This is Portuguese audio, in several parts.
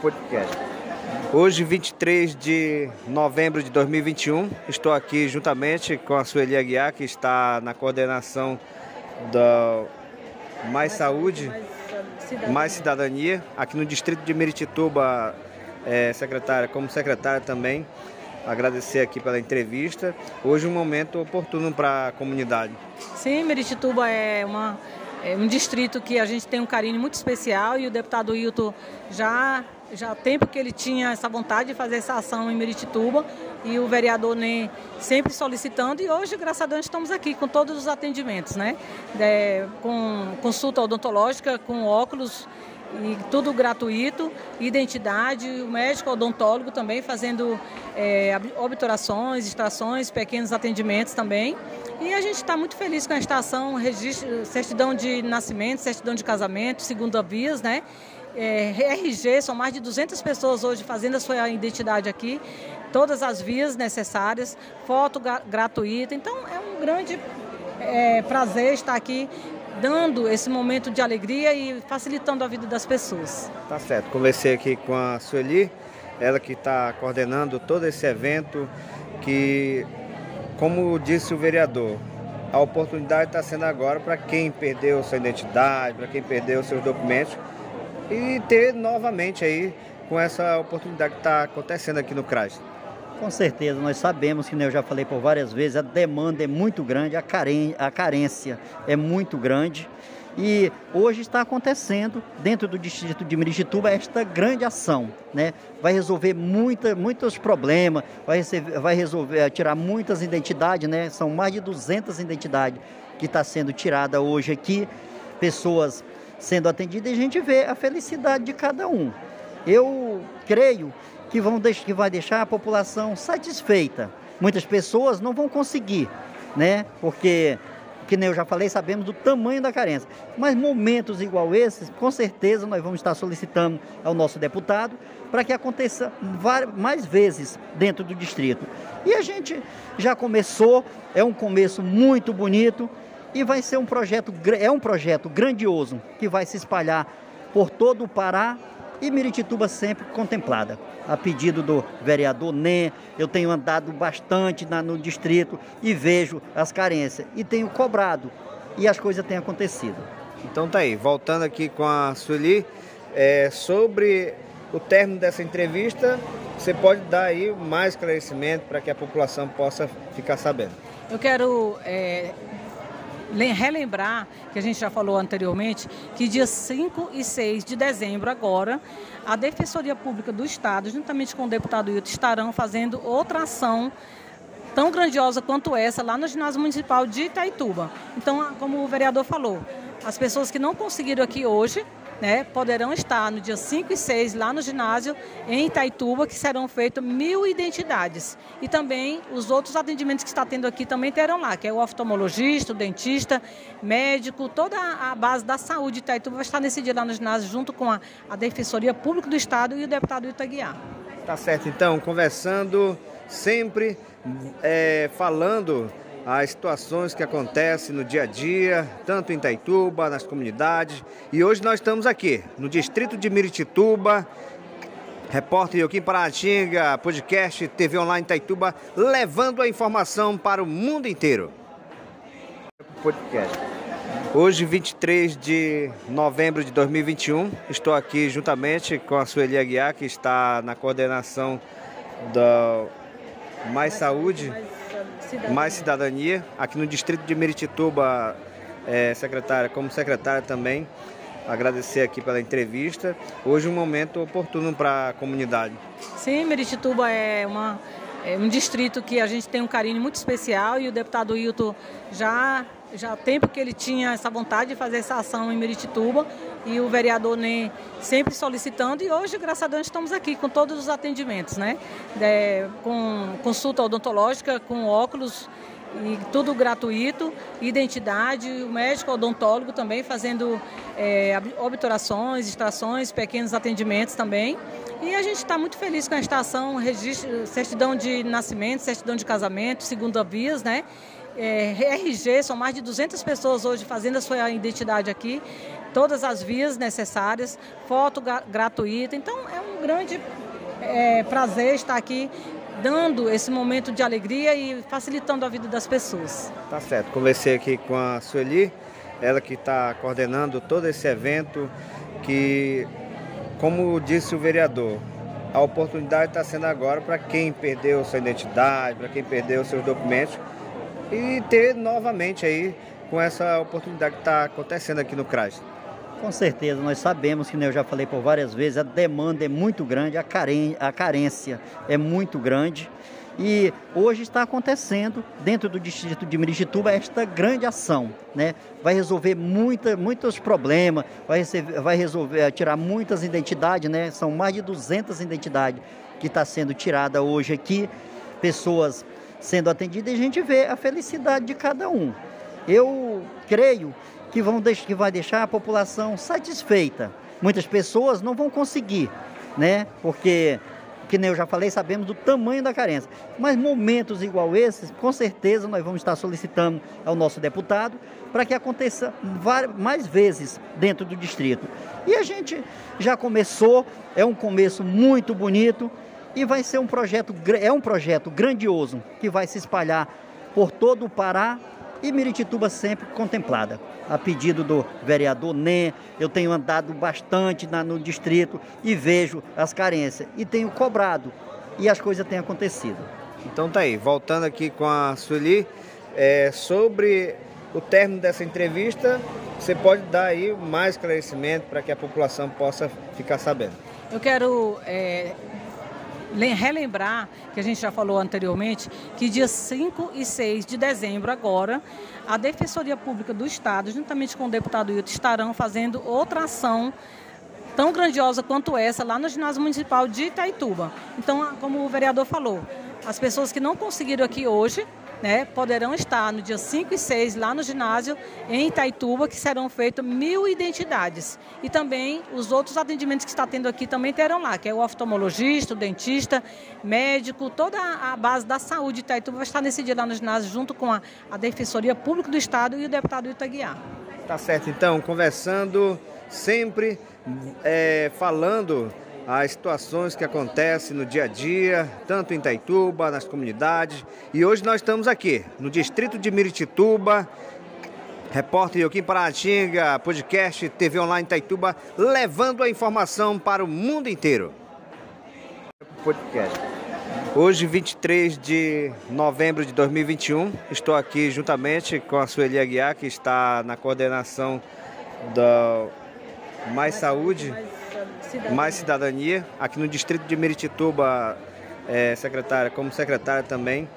Podcast. Hoje, 23 de novembro de 2021, estou aqui juntamente com a Sueli Aguiar, que está na coordenação da Mais Saúde, Mais Cidadania, aqui no distrito de Meritituba, é, secretária, como secretária também. Agradecer aqui pela entrevista. Hoje um momento oportuno para a comunidade. Sim, Meritituba é uma é um distrito que a gente tem um carinho muito especial e o deputado Hilton já já há tempo que ele tinha essa vontade de fazer essa ação em Meritituba e o vereador nem sempre solicitando e hoje, graças a Deus, estamos aqui com todos os atendimentos, né? É, com consulta odontológica, com óculos e tudo gratuito, identidade, o médico odontólogo também fazendo é, obturações, extrações, pequenos atendimentos também. E a gente está muito feliz com a estação, registro, certidão de nascimento, certidão de casamento, segunda vias, né? É, RG, são mais de 200 pessoas hoje fazendo a sua identidade aqui, todas as vias necessárias, foto gratuita. Então é um grande é, prazer estar aqui dando esse momento de alegria e facilitando a vida das pessoas. Tá certo. Conversei aqui com a Sueli, ela que está coordenando todo esse evento, que, como disse o vereador, a oportunidade está sendo agora para quem perdeu sua identidade, para quem perdeu seus documentos e ter novamente aí com essa oportunidade que está acontecendo aqui no CRAS. Com certeza, nós sabemos que né, eu já falei por várias vezes, a demanda é muito grande, a, a carência é muito grande. E hoje está acontecendo, dentro do distrito de Miritituba, esta grande ação. Né? Vai resolver muita, muitos problemas, vai, receber, vai resolver, tirar muitas identidades, né? são mais de 200 identidades que está sendo tirada hoje aqui, pessoas sendo atendidas e a gente vê a felicidade de cada um. Eu creio que, vão, que vai deixar a população satisfeita. Muitas pessoas não vão conseguir, né? Porque, que nem eu já falei, sabemos do tamanho da carência. Mas momentos igual esses, com certeza nós vamos estar solicitando ao nosso deputado para que aconteça mais vezes dentro do distrito. E a gente já começou, é um começo muito bonito e vai ser um projeto, é um projeto grandioso que vai se espalhar por todo o Pará e Miritituba sempre contemplada. A pedido do vereador NEM, eu tenho andado bastante na, no distrito e vejo as carências e tenho cobrado e as coisas têm acontecido. Então tá aí, voltando aqui com a Sueli, é, sobre o término dessa entrevista, você pode dar aí mais esclarecimento para que a população possa ficar sabendo. Eu quero é, relembrar, que a gente já falou anteriormente, que dia 5 e 6 de dezembro agora, a Defensoria Pública do Estado, juntamente com o deputado Hilton, estarão fazendo outra ação tão grandiosa quanto essa lá no ginásio municipal de Itaituba. Então, como o vereador falou, as pessoas que não conseguiram aqui hoje, né, poderão estar no dia 5 e 6 lá no ginásio em Itaituba, que serão feitas mil identidades. E também os outros atendimentos que está tendo aqui também terão lá, que é o oftalmologista, o dentista, médico, toda a base da saúde de Itaituba vai estar nesse dia lá no ginásio, junto com a, a Defensoria Pública do Estado e o deputado Itaguiar. Tá certo, então, conversando sempre, é, falando as situações que acontecem no dia a dia, tanto em Itaituba, nas comunidades. E hoje nós estamos aqui, no distrito de Miritituba, repórter Joaquim Paratinga, podcast TV Online Itaituba, levando a informação para o mundo inteiro. Podcast. Hoje, 23 de novembro de 2021, estou aqui juntamente com a Sueli Aguiar, que está na coordenação da Mais Saúde cidadania. mais cidadania. Aqui no distrito de Meritituba, é, secretária, como secretária também, agradecer aqui pela entrevista. Hoje um momento oportuno para a comunidade. Sim, Meritituba é uma é um distrito que a gente tem um carinho muito especial e o deputado Hilton já já há tempo que ele tinha essa vontade de fazer essa ação em Meritituba e o vereador nem sempre solicitando e hoje, graças a Deus, estamos aqui com todos os atendimentos, né? É, com consulta odontológica, com óculos e tudo gratuito, identidade, o médico odontólogo também fazendo é, obturações, extrações, pequenos atendimentos também. E a gente está muito feliz com a estação, registro, certidão de nascimento, certidão de casamento, segunda vias, né? É, RG, são mais de 200 pessoas hoje fazendo a sua identidade aqui, todas as vias necessárias, foto gratuita. Então é um grande é, prazer estar aqui dando esse momento de alegria e facilitando a vida das pessoas. Tá certo. Conversei aqui com a Sueli, ela que está coordenando todo esse evento que, como disse o vereador, a oportunidade está sendo agora para quem perdeu sua identidade, para quem perdeu seus documentos e ter novamente aí com essa oportunidade que está acontecendo aqui no CRAS. Com certeza, nós sabemos que né, eu já falei por várias vezes, a demanda é muito grande, a, a carência é muito grande. E hoje está acontecendo, dentro do distrito de Miritituba, esta grande ação. Né? Vai resolver muita, muitos problemas, vai, receber, vai resolver, tirar muitas identidades, né? são mais de 200 identidades que está sendo tirada hoje aqui, pessoas sendo atendidas, e a gente vê a felicidade de cada um. Eu creio que, vão, que vai deixar a população satisfeita. Muitas pessoas não vão conseguir, né? Porque, que nem eu já falei, sabemos do tamanho da carência. Mas momentos igual esses, com certeza nós vamos estar solicitando ao nosso deputado para que aconteça mais vezes dentro do distrito. E a gente já começou, é um começo muito bonito e vai ser um projeto, é um projeto grandioso que vai se espalhar por todo o Pará e Miritituba sempre contemplada. A pedido do vereador NEM, eu tenho andado bastante na, no distrito e vejo as carências e tenho cobrado e as coisas têm acontecido. Então tá aí, voltando aqui com a Sueli, é, sobre o término dessa entrevista, você pode dar aí mais esclarecimento para que a população possa ficar sabendo. Eu quero é, relembrar, que a gente já falou anteriormente, que dias 5 e 6 de dezembro agora, a Defensoria Pública do Estado, juntamente com o deputado Hilton, estarão fazendo outra ação tão grandiosa quanto essa lá no ginásio municipal de Itaituba. Então, como o vereador falou, as pessoas que não conseguiram aqui hoje, né, poderão estar no dia 5 e 6 lá no ginásio em Itaituba, que serão feitas mil identidades. E também os outros atendimentos que está tendo aqui também terão lá, que é o oftalmologista, o dentista, médico, toda a base da saúde de Itaituba vai estar nesse dia lá no ginásio, junto com a, a Defensoria Pública do Estado e o deputado Itaguiar. Tá certo, então, conversando sempre, é, falando as situações que acontecem no dia a dia, tanto em Itaituba, nas comunidades. E hoje nós estamos aqui, no distrito de Miritituba, repórter Joaquim Paratinga, podcast TV Online Itaituba, levando a informação para o mundo inteiro. Podcast. Hoje, 23 de novembro de 2021, estou aqui juntamente com a Sueli Aguiar, que está na coordenação da Mais Saúde cidadania. mais cidadania. Aqui no distrito de Meritituba, é, secretária, como secretária também,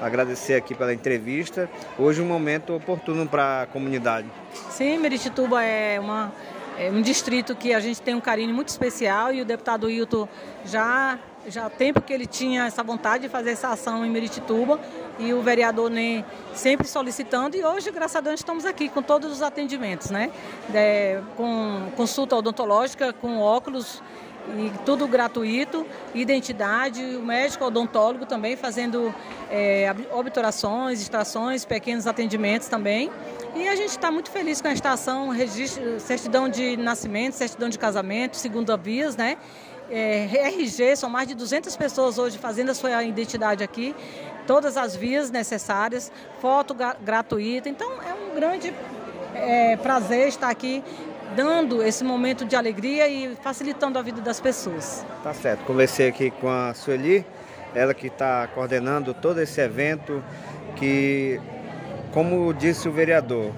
agradecer aqui pela entrevista. Hoje um momento oportuno para a comunidade. Sim, Meritituba é, uma, é um distrito que a gente tem um carinho muito especial e o deputado Hilton já já há tempo que ele tinha essa vontade de fazer essa ação em Meritituba e o vereador nem sempre solicitando e hoje, graças a Deus, estamos aqui com todos os atendimentos, né? É, com consulta odontológica, com óculos e tudo gratuito, identidade, o médico odontólogo também fazendo é, obturações, extrações, pequenos atendimentos também. E a gente está muito feliz com a estação, registro, certidão de nascimento, certidão de casamento, segunda vias, né? É, RG, são mais de 200 pessoas hoje fazendo a sua identidade aqui, todas as vias necessárias, foto gratuita. Então é um grande é, prazer estar aqui dando esse momento de alegria e facilitando a vida das pessoas. Tá certo. Conversei aqui com a Sueli, ela que está coordenando todo esse evento que, como disse o vereador,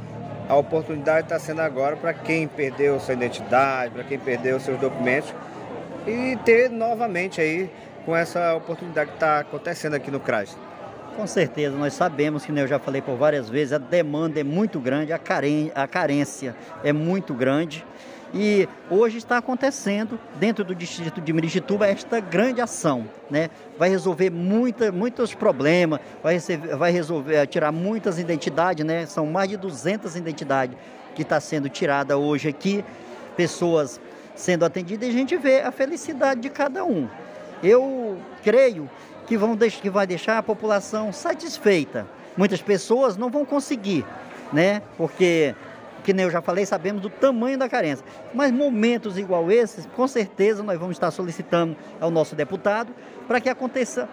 a oportunidade está sendo agora para quem perdeu sua identidade, para quem perdeu seus documentos e ter novamente aí com essa oportunidade que está acontecendo aqui no CRAS. Com certeza, nós sabemos que né, eu já falei por várias vezes, a demanda é muito grande, a, a carência é muito grande. E hoje está acontecendo, dentro do distrito de Miritituba, esta grande ação. Né? Vai resolver muita, muitos problemas, vai, receber, vai resolver, tirar muitas identidades, né? são mais de 200 identidades que está sendo tirada hoje aqui, pessoas sendo atendidas, e a gente vê a felicidade de cada um. Eu creio que, vão, que vai deixar a população satisfeita. Muitas pessoas não vão conseguir, né? Porque, que nem eu já falei, sabemos do tamanho da carência. Mas momentos igual esses, com certeza nós vamos estar solicitando ao nosso deputado para que aconteça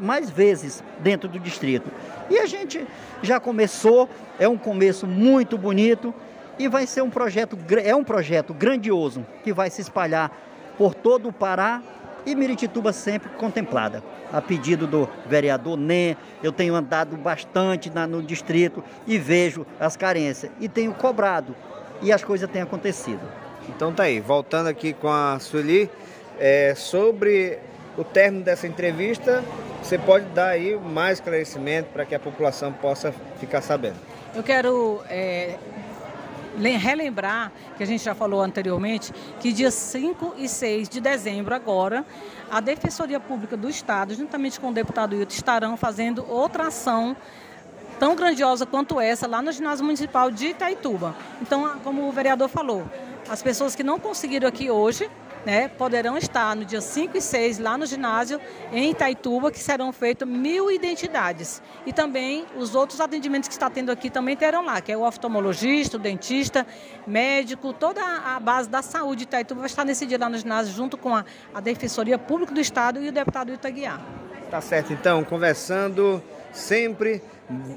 mais vezes dentro do distrito. E a gente já começou, é um começo muito bonito e vai ser um projeto, é um projeto grandioso que vai se espalhar por todo o Pará e Miritituba sempre contemplada. A pedido do vereador NEM, eu tenho andado bastante na, no distrito e vejo as carências e tenho cobrado e as coisas têm acontecido. Então tá aí, voltando aqui com a Sueli, é, sobre o término dessa entrevista, você pode dar aí mais esclarecimento para que a população possa ficar sabendo. Eu quero é, relembrar, que a gente já falou anteriormente, que dia 5 e 6 de dezembro agora, a Defensoria Pública do Estado, juntamente com o deputado Hilton, estarão fazendo outra ação tão grandiosa quanto essa lá no ginásio municipal de Itaituba. Então, como o vereador falou, as pessoas que não conseguiram aqui hoje, né, poderão estar no dia 5 e 6 lá no ginásio em Itaituba, que serão feitas mil identidades. E também os outros atendimentos que está tendo aqui também terão lá, que é o oftalmologista, o dentista, médico, toda a base da saúde de Itaituba vai estar nesse dia lá no ginásio, junto com a, a Defensoria Pública do Estado e o deputado Itaguiar. Tá certo, então, conversando sempre,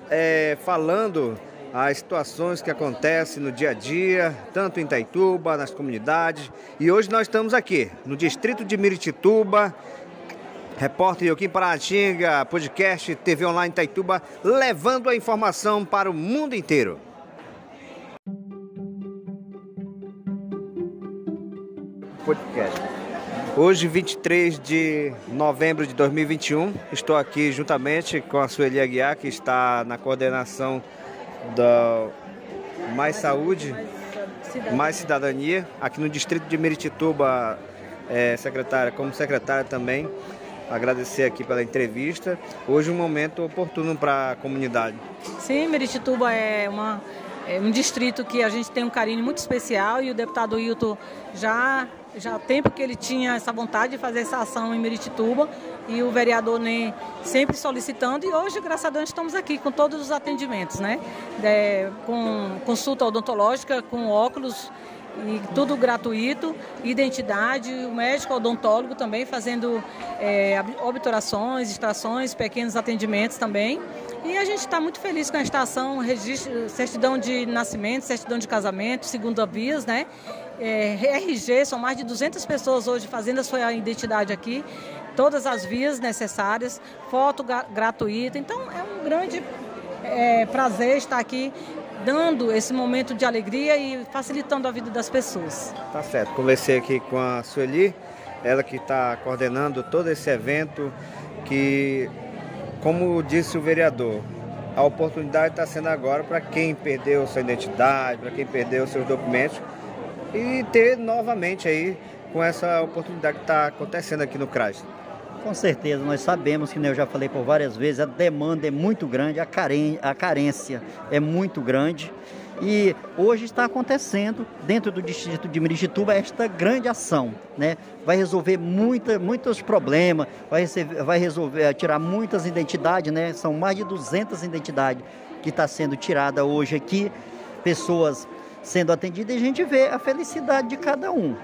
é, falando as situações que acontecem no dia a dia, tanto em Itaituba, nas comunidades. E hoje nós estamos aqui, no distrito de Miritituba, repórter Joaquim Paratinga, podcast TV Online Itaituba, levando a informação para o mundo inteiro. Podcast. Hoje, 23 de novembro de 2021, estou aqui juntamente com a Sueli Aguiar, que está na coordenação da Mais Saúde, Mais Cidadania, aqui no distrito de Meritituba, é, secretária, como secretária também, agradecer aqui pela entrevista. Hoje um momento oportuno para a comunidade. Sim, Meritituba é uma é um distrito que a gente tem um carinho muito especial e o deputado Hilton já já há tempo que ele tinha essa vontade de fazer essa ação em Meritituba e o vereador nem sempre solicitando e hoje, graças a Deus, estamos aqui com todos os atendimentos, né? É, com consulta odontológica, com óculos e tudo gratuito, identidade, o médico odontólogo também fazendo é, obturações, extrações, pequenos atendimentos também. E a gente está muito feliz com a estação, registro, certidão de nascimento, certidão de casamento, segunda vias, né? É, RG, são mais de 200 pessoas hoje fazendo a sua identidade aqui, todas as vias necessárias, foto gratuita. Então é um grande é, prazer estar aqui dando esse momento de alegria e facilitando a vida das pessoas. Tá certo. Conversei aqui com a Sueli, ela que está coordenando todo esse evento que, como disse o vereador, a oportunidade está sendo agora para quem perdeu sua identidade, para quem perdeu seus documentos e ter novamente aí com essa oportunidade que está acontecendo aqui no CRAS. Com certeza, nós sabemos que, né, eu já falei por várias vezes, a demanda é muito grande, a, a carência é muito grande. E hoje está acontecendo, dentro do distrito de Miritituba, esta grande ação. Né? Vai resolver muita, muitos problemas, vai, vai resolver, tirar muitas identidades, né? são mais de 200 identidades que está sendo tirada hoje aqui, pessoas sendo atendidas e a gente vê a felicidade de cada um.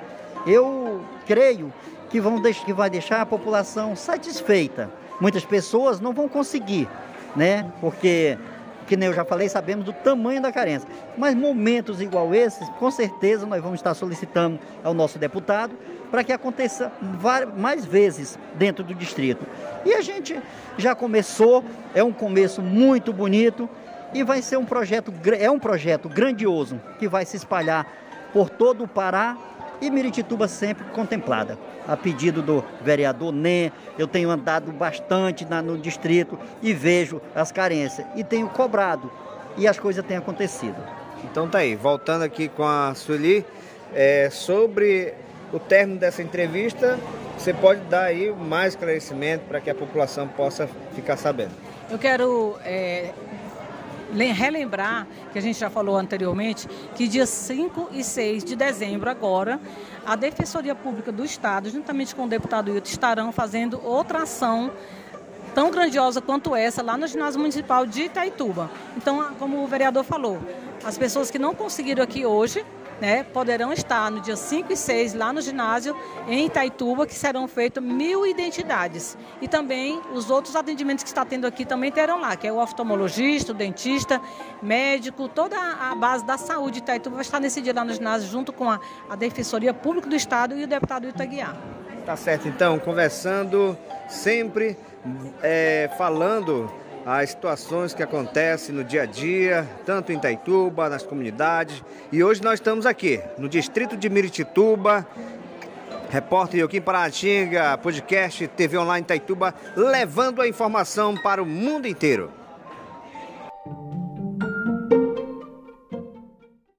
Eu creio que, vão que vai deixar a população satisfeita. Muitas pessoas não vão conseguir, né? Porque, que nem eu já falei, sabemos do tamanho da carência. Mas momentos igual esses, com certeza nós vamos estar solicitando ao nosso deputado para que aconteça mais vezes dentro do distrito. E a gente já começou, é um começo muito bonito e vai ser um projeto, é um projeto grandioso que vai se espalhar por todo o Pará e Miritituba sempre contemplada. A pedido do vereador NEM, eu tenho andado bastante na, no distrito e vejo as carências e tenho cobrado e as coisas têm acontecido. Então tá aí, voltando aqui com a Sueli, é, sobre o término dessa entrevista, você pode dar aí mais esclarecimento para que a população possa ficar sabendo. Eu quero é, relembrar, que a gente já falou anteriormente, que dia 5 e 6 de dezembro agora, a Defensoria Pública do Estado, juntamente com o deputado Hilton, estarão fazendo outra ação tão grandiosa quanto essa lá no ginásio municipal de Itaituba. Então, como o vereador falou, as pessoas que não conseguiram aqui hoje, né, poderão estar no dia 5 e 6 lá no ginásio em Itaituba, que serão feitas mil identidades. E também os outros atendimentos que está tendo aqui também terão lá, que é o oftalmologista, o dentista, médico, toda a base da saúde de Itaituba vai estar nesse dia lá no ginásio, junto com a, a Defensoria Pública do Estado e o deputado Itaguiar. Tá certo, então, conversando sempre, é, falando as situações que acontecem no dia a dia, tanto em Itaituba, nas comunidades. E hoje nós estamos aqui, no distrito de Miritituba, repórter Joaquim Paratinga, podcast TV Online Itaituba, levando a informação para o mundo inteiro.